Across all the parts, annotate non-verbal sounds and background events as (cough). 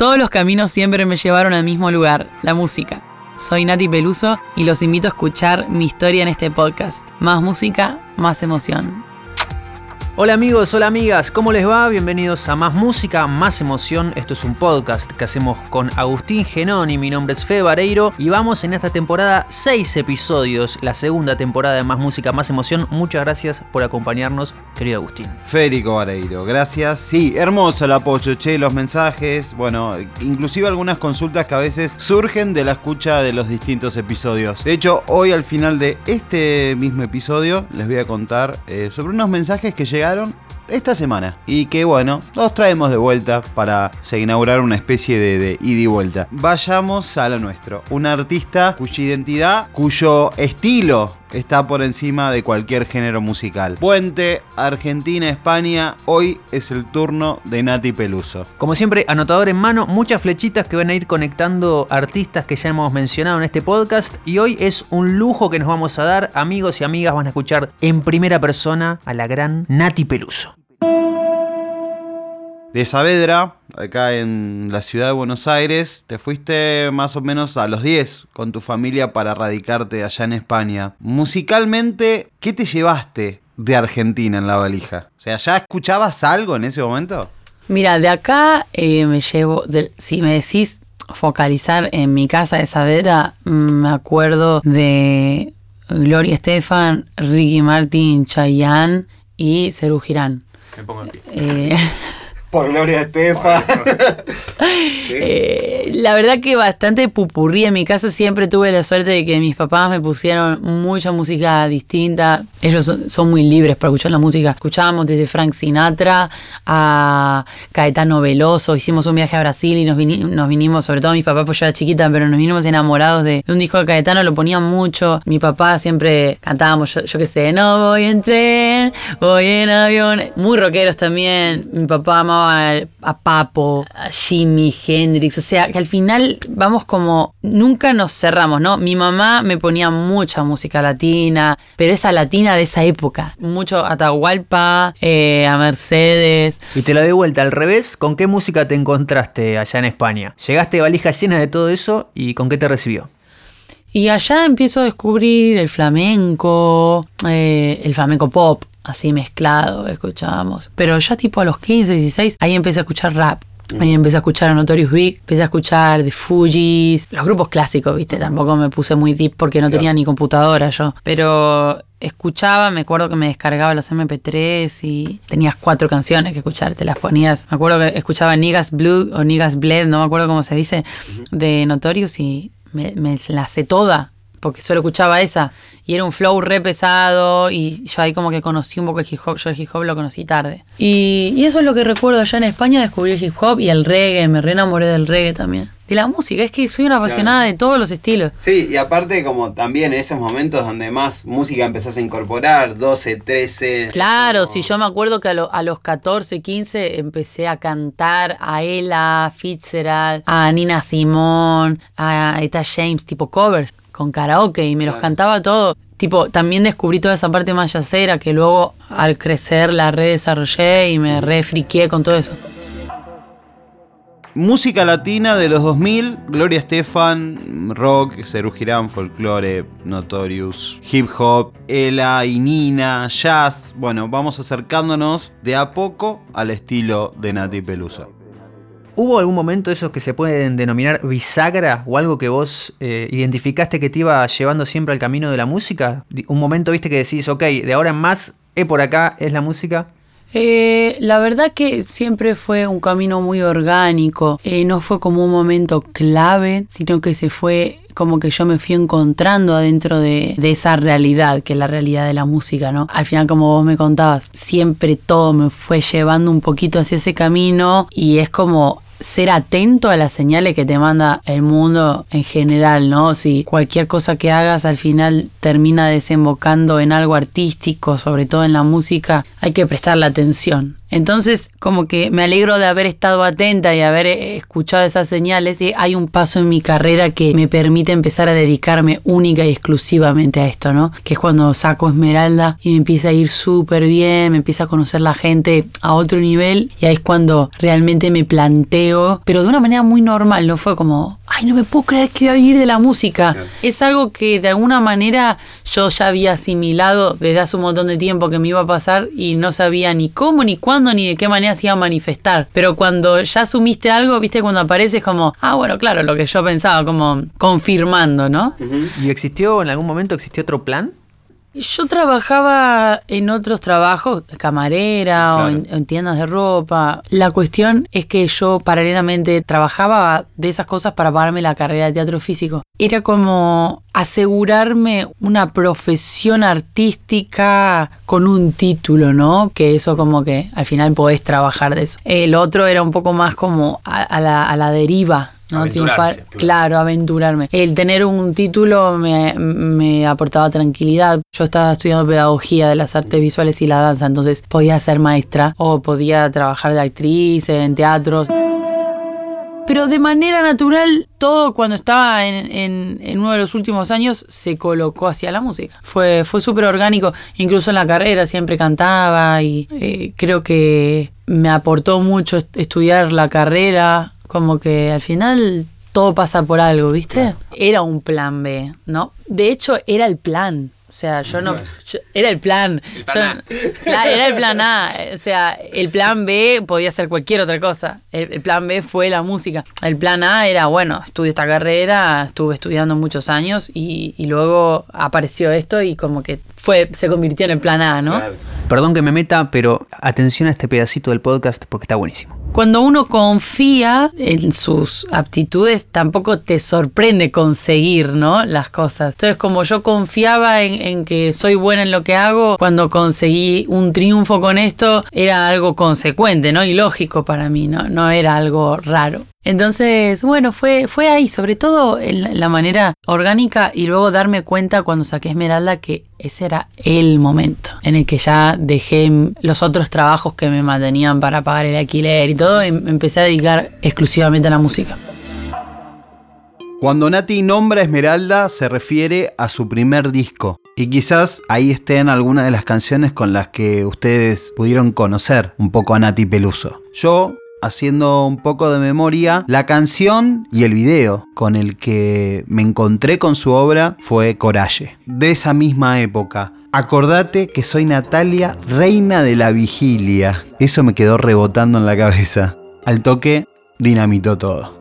Todos los caminos siempre me llevaron al mismo lugar, la música. Soy Nati Peluso y los invito a escuchar mi historia en este podcast. Más música, más emoción. Hola amigos, hola amigas, ¿cómo les va? Bienvenidos a Más Música, Más Emoción. Esto es un podcast que hacemos con Agustín Genoni, mi nombre es Fede Vareiro y vamos en esta temporada seis episodios, la segunda temporada de Más Música, Más Emoción. Muchas gracias por acompañarnos, querido Agustín. Federico Vareiro, gracias. Sí, hermoso el apoyo, che, los mensajes, bueno, inclusive algunas consultas que a veces surgen de la escucha de los distintos episodios. De hecho, hoy al final de este mismo episodio les voy a contar eh, sobre unos mensajes que llegan esta semana. Y que bueno, los traemos de vuelta para inaugurar una especie de, de ida y vuelta. Vayamos a lo nuestro. Un artista cuya identidad, cuyo estilo está por encima de cualquier género musical. Puente, Argentina, España, hoy es el turno de Nati Peluso. Como siempre, anotador en mano, muchas flechitas que van a ir conectando artistas que ya hemos mencionado en este podcast y hoy es un lujo que nos vamos a dar, amigos y amigas van a escuchar en primera persona a la gran Nati Peluso de Saavedra, acá en la ciudad de Buenos Aires, te fuiste más o menos a los 10 con tu familia para radicarte allá en España. Musicalmente, ¿qué te llevaste de Argentina en la valija? O sea, ¿ya escuchabas algo en ese momento? Mira, de acá eh, me llevo, si me decís focalizar en mi casa de Saavedra, mm, me acuerdo de Gloria Estefan, Ricky Martin, Chayanne y Cerú Girán. Me pongo eh, (laughs) Por Gloria Estefan. (laughs) Eh, la verdad que bastante pupurrí. En mi casa siempre tuve la suerte de que mis papás me pusieron mucha música distinta. Ellos son, muy libres para escuchar la música. Escuchábamos desde Frank Sinatra a Caetano Veloso. Hicimos un viaje a Brasil y nos, vinimos, sobre todo mis papás, pues yo era chiquita, pero nos vinimos enamorados de, un disco de Caetano. Lo ponían mucho. Mi papá siempre cantábamos, yo, qué sé, no voy en tren, voy en avión. Muy rockeros también. Mi papá amaba a Papo, a Jimmy Hendrix, o sea, que al final vamos como, nunca nos cerramos, ¿no? Mi mamá me ponía mucha música latina, pero esa latina de esa época, mucho Atahualpa, eh, a Mercedes. Y te lo doy vuelta al revés, ¿con qué música te encontraste allá en España? Llegaste valija llena de todo eso y ¿con qué te recibió? Y allá empiezo a descubrir el flamenco, eh, el flamenco pop, así mezclado, escuchábamos. Pero ya tipo a los 15, 16, ahí empecé a escuchar rap. Ahí empecé a escuchar a Notorious Big, empecé a escuchar The Fugees, los grupos clásicos, viste, tampoco me puse muy deep porque no tenía ni computadora yo, pero escuchaba, me acuerdo que me descargaba los MP3 y tenías cuatro canciones que escuchar, te las ponías. Me acuerdo que escuchaba Niggas Blood o Niggas Bled, no me acuerdo cómo se dice, de Notorious y me, me la sé toda porque solo escuchaba esa y era un flow re pesado y yo ahí como que conocí un poco el hip hop, yo el hip hop lo conocí tarde. Y, y, eso es lo que recuerdo allá en España, descubrí el hip hop y el reggae, me re enamoré del reggae también. De la música, es que soy una apasionada de todos los estilos. Sí, y aparte como también en esos momentos donde más música empezás a incorporar, 12, 13. Claro, si yo me acuerdo que a, a, los 14, 15 empecé a cantar a Ella, Fitzgerald, a Nina Simón, a Eta James, tipo covers con karaoke y me los cantaba todo. Tipo, también descubrí toda esa parte más yacera que luego al crecer la redesarrollé y me refriqué con todo eso. Música latina de los 2000, Gloria Estefan, rock, Cerú Girán, folclore, Notorious, hip hop, Ella y Nina, jazz. Bueno, vamos acercándonos de a poco al estilo de Nati Pelusa. ¿Hubo algún momento esos que se pueden denominar bisagra o algo que vos eh, identificaste que te iba llevando siempre al camino de la música? Un momento, viste, que decís, ok, de ahora en más, es por acá, es la música. Eh, la verdad que siempre fue un camino muy orgánico, eh, no fue como un momento clave, sino que se fue como que yo me fui encontrando adentro de, esa realidad, que es la realidad de la música, ¿no? Al final, como vos me contabas, siempre todo me fue llevando un poquito hacia ese camino y es como ser atento a las señales que te manda el mundo en general, ¿no? Si cualquier cosa que hagas al final termina desembocando en algo artístico, sobre todo en la música, hay que prestarle atención. Entonces, como que me alegro de haber estado atenta y haber eh, escuchado esas señales. Y hay un paso en mi carrera que me permite empezar a dedicarme única y exclusivamente a esto, ¿no? Que es cuando saco Esmeralda y me empieza a ir súper bien, me empieza a conocer la gente a otro nivel y ahí es cuando realmente me planteo, pero de una manera muy normal, no fue como, ay, no me puedo creer que voy a vivir de la música. Es algo que de alguna manera yo ya había asimilado desde hace un montón de tiempo que me iba a pasar y no sabía ni cómo, ni cuándo, ni de qué manera se iba a manifestar. Pero cuando ya asumiste algo, viste, cuando apareces como, ah, bueno, claro, lo que yo pensaba, como confirmando, ¿no? ¿Y existió, en algún momento, existió otro plan? Yo trabajaba en otros trabajos, camarera o en, en tiendas de ropa. La cuestión es que yo paralelamente trabajaba de esas cosas para pagarme la carrera de teatro físico. Era como asegurarme una profesión artística con un título, ¿no? Que eso como que al final podés trabajar de eso. El otro era un poco más como a, a la, a la deriva. ¿No? Triunfar, claro. aventurarme. El tener un título me, me aportaba tranquilidad. Yo estaba estudiando pedagogía de las artes visuales y la danza, entonces podía ser maestra o podía trabajar de actriz en teatros. Pero de manera natural, todo cuando estaba en, en- en uno de los últimos años se colocó hacia la música. Fue, fue súper orgánico, incluso en la carrera siempre cantaba y eh, creo que me aportó mucho est- estudiar la carrera, como que al final todo pasa por algo, ¿viste? Era un plan B, ¿no? De hecho, era el plan. O sea, yo no. yo- era el plan. plan Yo- Claro, era el plan A. O sea, el plan B podía ser cualquier otra cosa. El, el plan B fue la música. El plan A era, bueno, estudio esta carrera, estuve estudiando muchos años y, y luego apareció esto y como que fue, se convirtió en el plan A, ¿no? Perdón que me meta, pero atención a este pedacito del podcast porque está buenísimo. Cuando uno confía en sus aptitudes, tampoco te sorprende conseguir, ¿no? Las cosas. Entonces, como yo confiaba en, que soy buena en lo que hago, cuando conseguí un triunfo con esto, era algo consecuente, ¿no? Y lógico para mí, ¿no? No era algo raro. Entonces, bueno, fue, fue ahí, sobre todo en la- manera orgánica y luego darme cuenta cuando saqué Esmeralda que ese era el momento en el que ya dejé los otros trabajos que me mantenían para pagar el alquiler y todo y me empecé a dedicar exclusivamente a la música. Cuando Nati nombra Esmeralda se refiere a su primer disco. Y quizás ahí estén algunas de las canciones con las que ustedes pudieron conocer un poco a Nati Peluso. Yo, haciendo un poco de memoria, la canción y el video con el que me encontré con su obra fue Coraje, de esa misma época. Acordate que soy Natalia, reina de la vigilia. Eso me quedó rebotando en la cabeza. Al toque, dinamitó todo.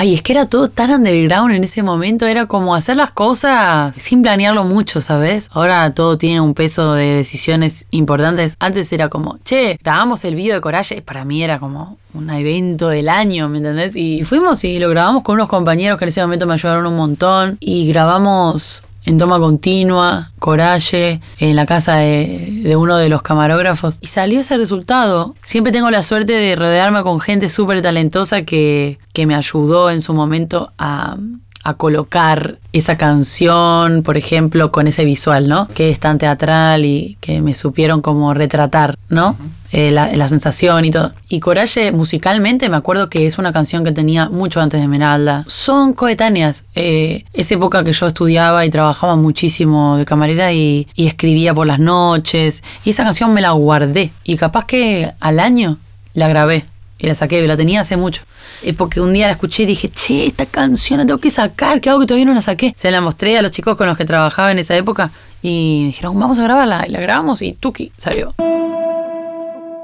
Ay, es que era todo tan underground en ese momento, era como hacer las cosas sin planearlo mucho, ¿sabes? Ahora todo tiene un peso de decisiones importantes. Antes era como, che, grabamos el video de Coraje, para mí era como un evento del año, ¿me entendés? Y fuimos y lo grabamos con unos compañeros que en ese momento me ayudaron un montón y grabamos en toma continua, Coraje, en la casa de, de uno de los camarógrafos. Y salió ese resultado. Siempre tengo la suerte de rodearme con gente súper talentosa que, que me ayudó en su momento a, a colocar esa canción, por ejemplo, con ese visual, ¿no? Que es tan teatral y que me supieron como retratar, ¿no? Eh, la, la sensación y todo. Y Coraje, musicalmente, me acuerdo que es una canción que tenía mucho antes de Esmeralda. Son coetáneas. Eh, esa época que yo estudiaba y trabajaba muchísimo de camarera y, y escribía por las noches. Y esa canción me la guardé. Y capaz que al año la grabé. Y la saqué, la tenía hace mucho. Es porque un día la escuché y dije, che, esta canción la tengo que sacar, ¿qué hago que todavía no la saqué? Se la mostré a los chicos con los que trabajaba en esa época y me dijeron, vamos a grabarla. Y la grabamos y tuki, salió.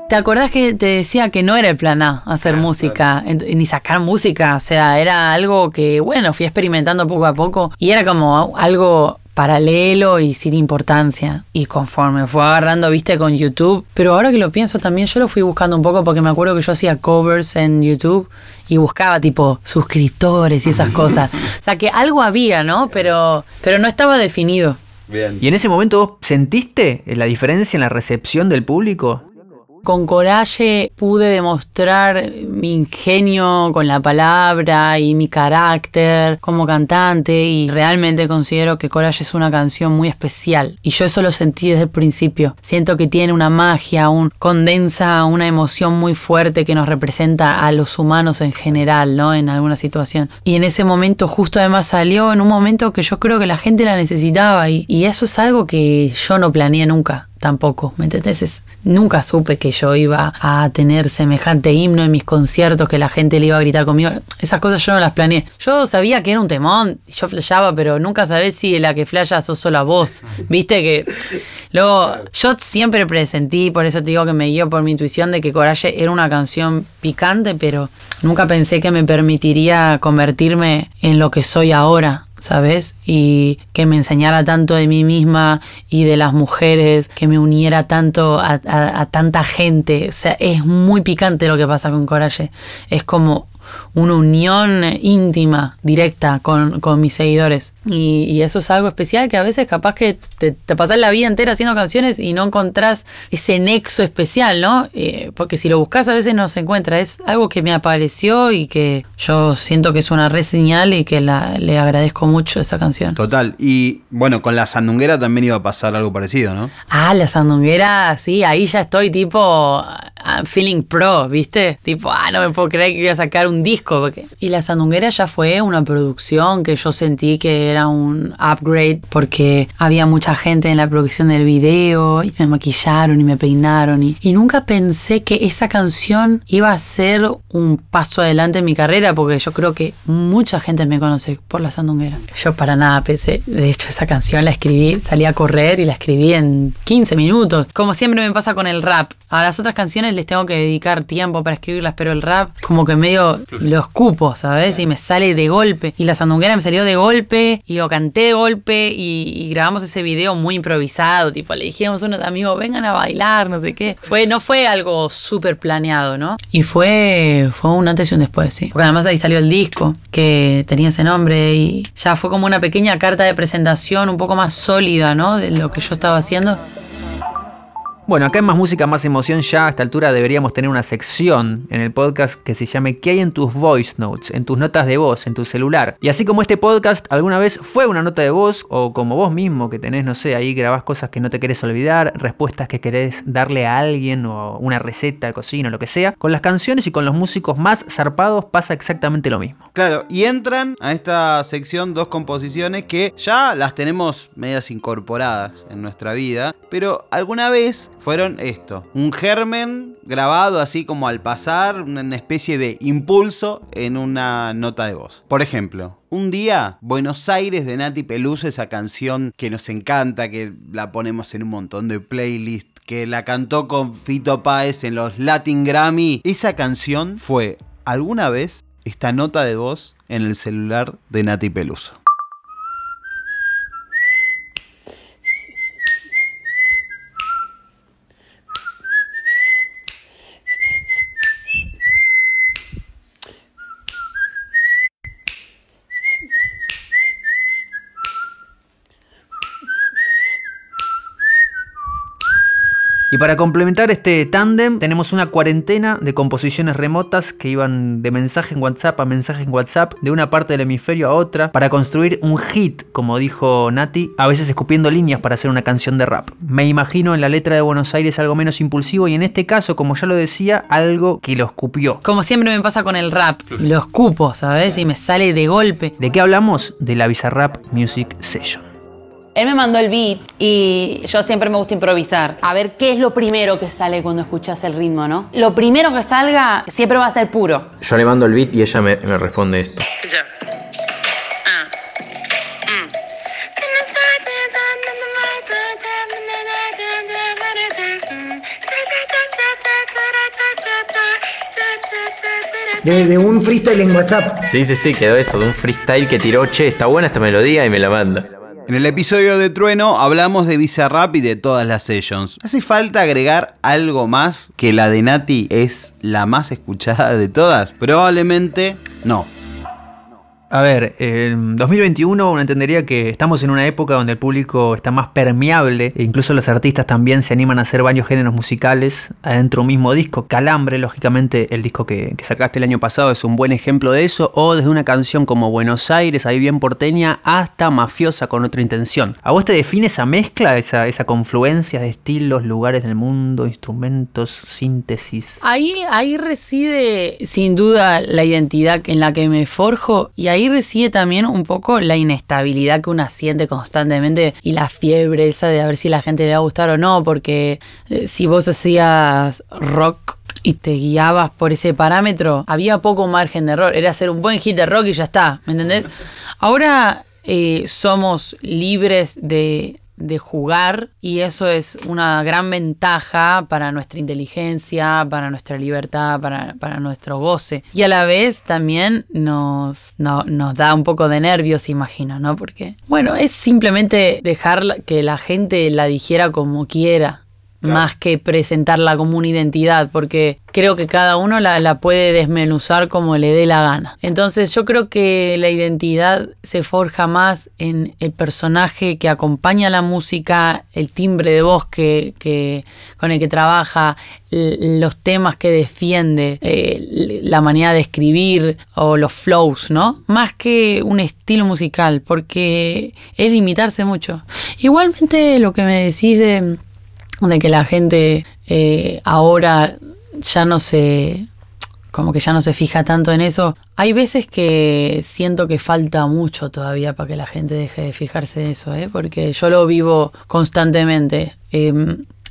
¿Te acordás que te decía que no era el plan A hacer música, ni sacar música? O sea, era algo que, bueno, fui experimentando poco a poco y era como algo paralelo y sin importancia. Y conforme fue agarrando, viste, con YouTube. Pero ahora que lo pienso también, yo lo fui buscando un poco porque me acuerdo que yo hacía covers en YouTube y buscaba tipo suscriptores y esas cosas. O sea, que algo había, ¿no? Pero, pero no estaba definido. Bien. ¿Y en ese momento vos sentiste la diferencia en la recepción del público? Con Coraje pude demostrar mi ingenio con la palabra y mi carácter como cantante y realmente considero que Coraje es una canción muy especial y yo eso lo sentí desde el principio. Siento que tiene una magia, un condensa una emoción muy fuerte que nos representa a los humanos en general, ¿no? En alguna situación. Y en ese momento justo además salió en un momento que yo creo que la gente la necesitaba y, y eso es algo que yo no planeé nunca tampoco, ¿me entendés? nunca supe que yo iba a tener semejante himno en mis conciertos, que la gente le iba a gritar conmigo. Esas cosas yo no las planeé. Yo sabía que era un temón, yo flashaba, pero nunca sabés si la que flasha sos solo vos. Viste que luego yo siempre presentí, por eso te digo que me guío por mi intuición de que Coraje era una canción picante, pero nunca pensé que me permitiría convertirme en lo que soy ahora ¿sabes? Y que me enseñara tanto de mí misma y de las mujeres, que me uniera tanto a, tanta gente. O sea, es muy picante lo que pasa con Coraje. Es como una unión íntima, directa con, mis seguidores. Y, eso es algo especial que a veces capaz que te, te pasás la vida entera haciendo canciones y no encontrás ese nexo especial, ¿no? Eh, porque si lo buscas a veces no se encuentra. Es algo que me apareció y que yo siento que es una red señal y que le agradezco mucho esa canción. Total. Y bueno, con la sandunguera también iba a pasar algo parecido, ¿no? Ah, la sandunguera, sí, ahí ya estoy tipo I'm feeling pro, ¿viste? Tipo, ah, no me puedo creer que iba a sacar un disco. Y La Sandunguera ya fue una producción que yo sentí que era un upgrade porque había mucha gente en la producción del video y me maquillaron y me peinaron. Y, y nunca pensé que esa canción iba a ser un paso adelante en mi carrera porque yo creo que mucha gente me conoce por La Sandunguera. Yo para nada pensé, de hecho esa canción la escribí, salí a correr y la escribí en 15 minutos. Como siempre me pasa con el rap. A las otras canciones les tengo que dedicar tiempo para escribirlas, pero el rap como que medio lo escupo, ¿sabes? Y me sale de golpe. Y la sandunguera me salió de golpe y lo canté de golpe y, grabamos ese video muy improvisado, tipo le dijimos a unos amigos, vengan a bailar, no sé qué. Fue, no fue algo súper planeado, ¿no? Y fue, fue un antes y un después, sí. Porque además ahí salió el disco que tenía ese nombre y ya fue como una pequeña carta de presentación un poco más sólida, ¿no? De lo que yo estaba haciendo. Bueno, acá en Más Música, Más Emoción ya a esta altura deberíamos tener una sección en el podcast que se llame ¿Qué hay en tus voice notes? En tus notas de voz, en tu celular. Y así como este podcast alguna vez fue una nota de voz o como vos mismo que tenés, no sé, ahí grabás cosas que no te querés olvidar, respuestas que querés darle a alguien o una receta de cocina o lo que sea, con las canciones y con los músicos más zarpados pasa exactamente lo mismo. Claro, y entran a esta sección dos composiciones que ya las tenemos medias incorporadas en nuestra vida, pero alguna vez fueron esto. Un germen grabado así como al pasar, una especie de impulso en una nota de voz. Por ejemplo, un día, Buenos Aires de Nati Peluso, esa canción que nos encanta, que la ponemos en un montón de playlists, que la cantó con Fito Páez en los Latin Grammy. Esa canción fue alguna vez esta nota de voz en el celular de Nati Peluso. Y para complementar este tándem, tenemos una cuarentena de composiciones remotas que iban de mensaje en WhatsApp a mensaje en WhatsApp, de una parte del hemisferio a otra, para construir un hit, como dijo Nati, a veces escupiendo líneas para hacer una canción de rap. Me imagino en la letra de Buenos Aires algo menos impulsivo y en este caso, como ya lo decía, algo que lo escupió. Como siempre me pasa con el rap, lo escupo, ¿sabes? Y me sale de golpe. ¿De qué hablamos? De la Bizarrap Music Session. Él me mandó el beat y yo siempre me gusta improvisar. A ver qué es lo primero que sale cuando escuchas el ritmo, ¿no? Lo primero que salga siempre va a ser puro. Yo le mando el beat y ella me, responde esto. Ah. Mm. De, un freestyle en WhatsApp. Sí, sí, sí, quedó eso, de un freestyle que tiró, che, está buena esta melodía y me la manda. En el episodio de Trueno hablamos de Bizarrap y de todas las sessions. ¿Hace falta agregar algo más que la de Nati es la más escuchada de todas? Probablemente no. A ver, en 2021 uno entendería que estamos en una época donde el público está más permeable e incluso los artistas también se animan a hacer varios géneros musicales adentro de un mismo disco. Calambre, lógicamente, el disco que, sacaste el año pasado es un buen ejemplo de eso, o desde una canción como Buenos Aires, ahí bien porteña, hasta mafiosa con otra intención. ¿A vos te define esa mezcla, esa, esa confluencia de estilos, lugares del mundo, instrumentos, síntesis? Ahí, ahí reside sin duda la identidad en la que me forjo y ahí reside también un poco la inestabilidad que uno siente constantemente y la fiebre esa de a ver si la gente le va a gustar o no, porque eh, si vos hacías rock y te guiabas por ese parámetro, había poco margen de error. Era hacer un buen hit de rock y ya está, ¿me entendés? Ahora eh, somos libres de de jugar y eso es una gran ventaja para nuestra inteligencia, para nuestra libertad, para, para nuestro goce. Y a la vez también nos, no, nos da un poco de nervios, imagino, ¿no? Porque, bueno, es simplemente dejar que la gente la dijera como quiera más que presentarla como una identidad, porque creo que cada uno la, puede desmenuzar como le dé la gana. Entonces yo creo que la identidad se forja más en el personaje que acompaña la música, el timbre de voz que, que con el que trabaja, los temas que defiende, eh, la manera de escribir o los flows, ¿no? Más que un estilo musical, porque es limitarse mucho. Igualmente lo que me decís de de que la gente eh, ahora ya no se como que ya no se fija tanto en eso. Hay veces que siento que falta mucho todavía para que la gente deje de fijarse en eso, ¿eh? porque yo lo vivo constantemente eh,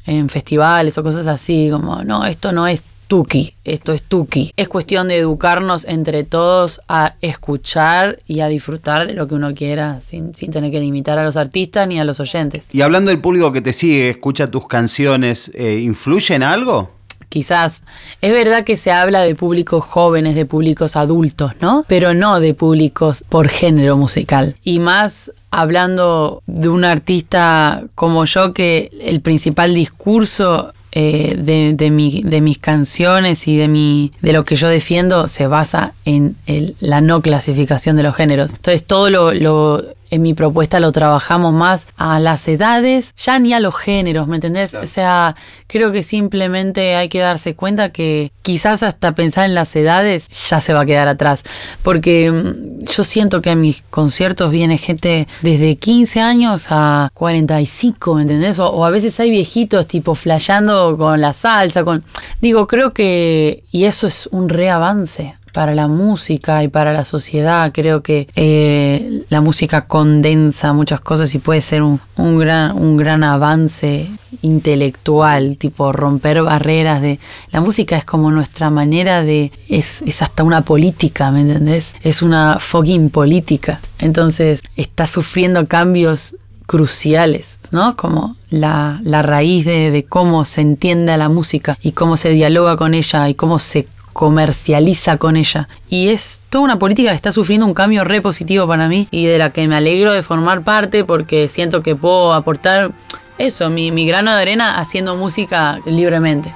en festivales o cosas así, como, no, esto no es Tuki, esto es Tuki. Es cuestión de educarnos entre todos a escuchar y a disfrutar de lo que uno quiera sin, sin, tener que limitar a los artistas ni a los oyentes. Y hablando del público que te sigue, escucha tus canciones, eh, ¿influye en algo? Quizás es verdad que se habla de públicos jóvenes, de públicos adultos, ¿no? Pero no de públicos por género musical. Y más hablando de un artista como yo que el principal discurso eh, de, de, mi, de, mis canciones y de, mi, de lo que yo defiendo se basa en el, la no clasificación de los géneros. Entonces todo lo, lo, en mi propuesta lo trabajamos más a las edades, ya ni a los géneros, ¿me entendés? Claro. O sea, creo que simplemente hay que darse cuenta que quizás hasta pensar en las edades ya se va a quedar atrás. Porque mm, yo siento que a mis conciertos viene gente desde 15 años a 45, ¿me entendés? O, o a veces hay viejitos tipo flayando con la salsa, con... Digo, creo que... Y eso es un reavance para la música y para la sociedad. Creo que eh, la música condensa muchas cosas y puede ser un, un, gran, un gran avance intelectual, tipo romper barreras de... La música es como nuestra manera de... Es, es hasta una política, ¿me entendés? Es una fucking política. Entonces está sufriendo cambios cruciales, ¿no? Como la, la raíz de, de, cómo se entiende a la música y cómo se dialoga con ella y cómo se comercializa con ella. Y es toda una política que está sufriendo un cambio re positivo para mí y de la que me alegro de formar parte porque siento que puedo aportar eso, mi, mi grano de arena haciendo música libremente.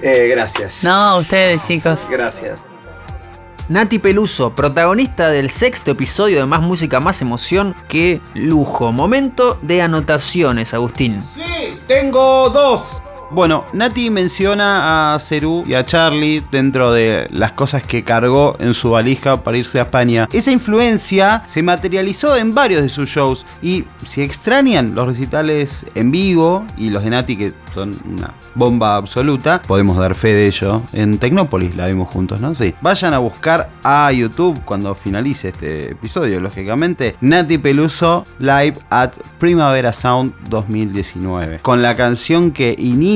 Eh, gracias. No, ustedes chicos. Gracias. Nati Peluso, protagonista del sexto episodio de Más Música, Más Emoción. Qué lujo. Momento de anotaciones, Agustín. Sí, tengo dos. Bueno, Nati menciona a Cerú y a Charlie dentro de las cosas que cargó en su valija para irse a España. Esa influencia se materializó en varios de sus shows y si extrañan los recitales en vivo y los de Nati que son una bomba absoluta, podemos dar fe de ello. En Tecnópolis la vimos juntos, ¿no? Sí. Vayan a buscar a YouTube cuando finalice este episodio, lógicamente, Nati Peluso Live at Primavera Sound 2019. Con la canción que inicia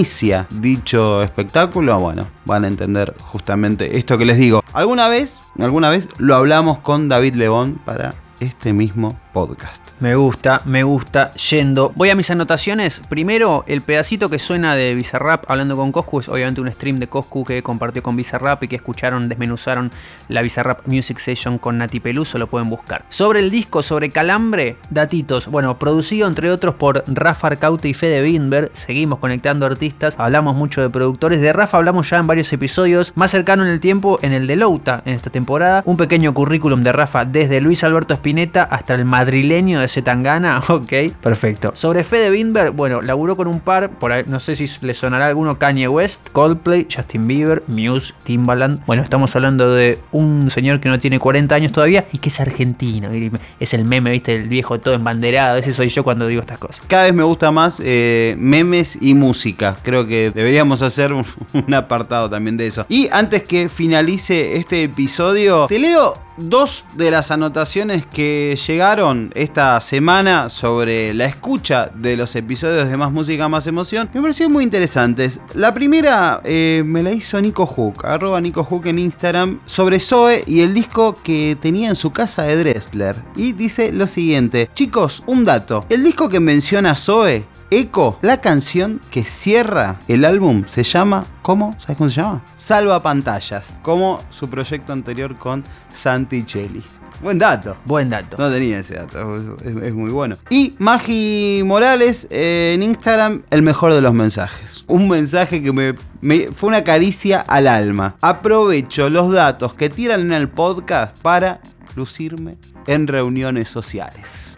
dicho espectáculo, bueno, van a entender justamente esto que les digo. Alguna vez, alguna vez lo hablamos con David Lebón para este mismo podcast. Me gusta, me gusta. Yendo. Voy a mis anotaciones. Primero, el pedacito que suena de Bizarrap hablando con Coscu es obviamente un stream de Coscu que compartió con Bizarrap y que escucharon, desmenuzaron la Bizarrap Music Session con Nati Peluso, lo pueden buscar. Sobre el disco, sobre Calambre, datitos. Bueno, producido entre otros por Rafa Arcaute y Fede Binberg. Seguimos conectando artistas, hablamos mucho de productores. De Rafa hablamos ya en varios episodios. Más cercano en el tiempo, en el de Louta, en esta temporada. Un pequeño currículum de Rafa desde Luis Alberto Spinetta hasta el madrileño de Zetangana, (laughs) ok, perfecto. Sobre Fede Binberg, bueno, laburó con un par, por ahí, no sé si le sonará alguno, Kanye West, Coldplay, Justin Bieber, Muse, Timbaland. Bueno, estamos hablando de un señor que no tiene 40 años todavía y que es argentino. Es el meme, viste, el viejo todo embanderado. Ese soy yo cuando digo estas cosas. Cada vez me gusta más eh, memes y música. Creo que deberíamos hacer un, (laughs) un apartado también de eso. Y antes que finalice este episodio, te leo dos de las anotaciones que llegaron esta semana sobre la escucha de los episodios de Más Música, Más Emoción me parecieron muy interesantes. La primera eh, me la hizo Nico Hook, arroba Nico Hook en Instagram, sobre Zoe y el disco que tenía en su casa de Dressler. Y dice lo siguiente, chicos, un dato, el disco que menciona Zoe Echo, la canción que cierra el álbum se llama, ¿cómo? ¿Sabes cómo se llama? Salva Pantallas, como su proyecto anterior con Santi Cheli. Buen dato. Buen dato. No tenía ese dato, es, es muy bueno. Y Magi Morales eh, en Instagram, el mejor de los mensajes. Un mensaje que me, me- fue una caricia al alma. Aprovecho los datos que tiran en el podcast para lucirme en reuniones sociales.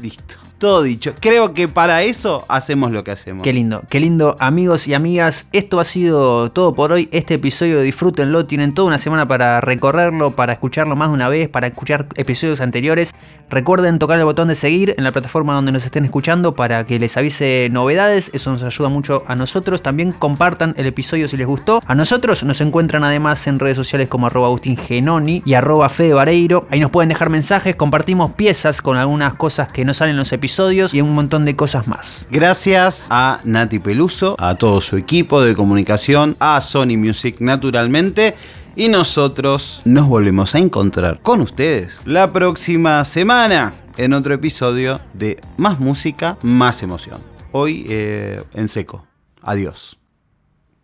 Listo. Todo dicho. Creo que para eso hacemos lo que hacemos. Qué lindo, qué lindo, amigos y amigas. Esto ha sido todo por hoy. Este episodio disfrútenlo. Tienen toda una semana para recorrerlo, para escucharlo más de una vez, para escuchar episodios anteriores. Recuerden tocar el botón de seguir en la plataforma donde nos estén escuchando para que les avise novedades. Eso nos ayuda mucho a nosotros. También compartan el episodio si les gustó. A nosotros nos encuentran además en redes sociales como arroba Agustín y arroba Fede. Ahí nos pueden dejar mensajes, compartimos piezas con algunas cosas que no salen en los episodios y un montón de cosas más. Gracias a Nati Peluso, a todo su equipo de comunicación, a Sony Music naturalmente. Y nosotros nos volvemos a encontrar con ustedes la próxima semana en otro episodio de Más Música, Más Emoción. Hoy eh, en seco. Adiós.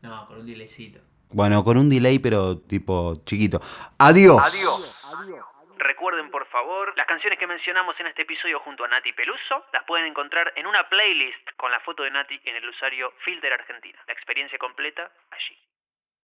No, con un delaycito. Bueno, con un delay pero tipo chiquito. Adiós. Recuerden por favor, las canciones que mencionamos en este episodio junto a Nati Peluso las pueden encontrar en una playlist con la foto de Nati en el usuario Filter Argentina. La experiencia completa allí.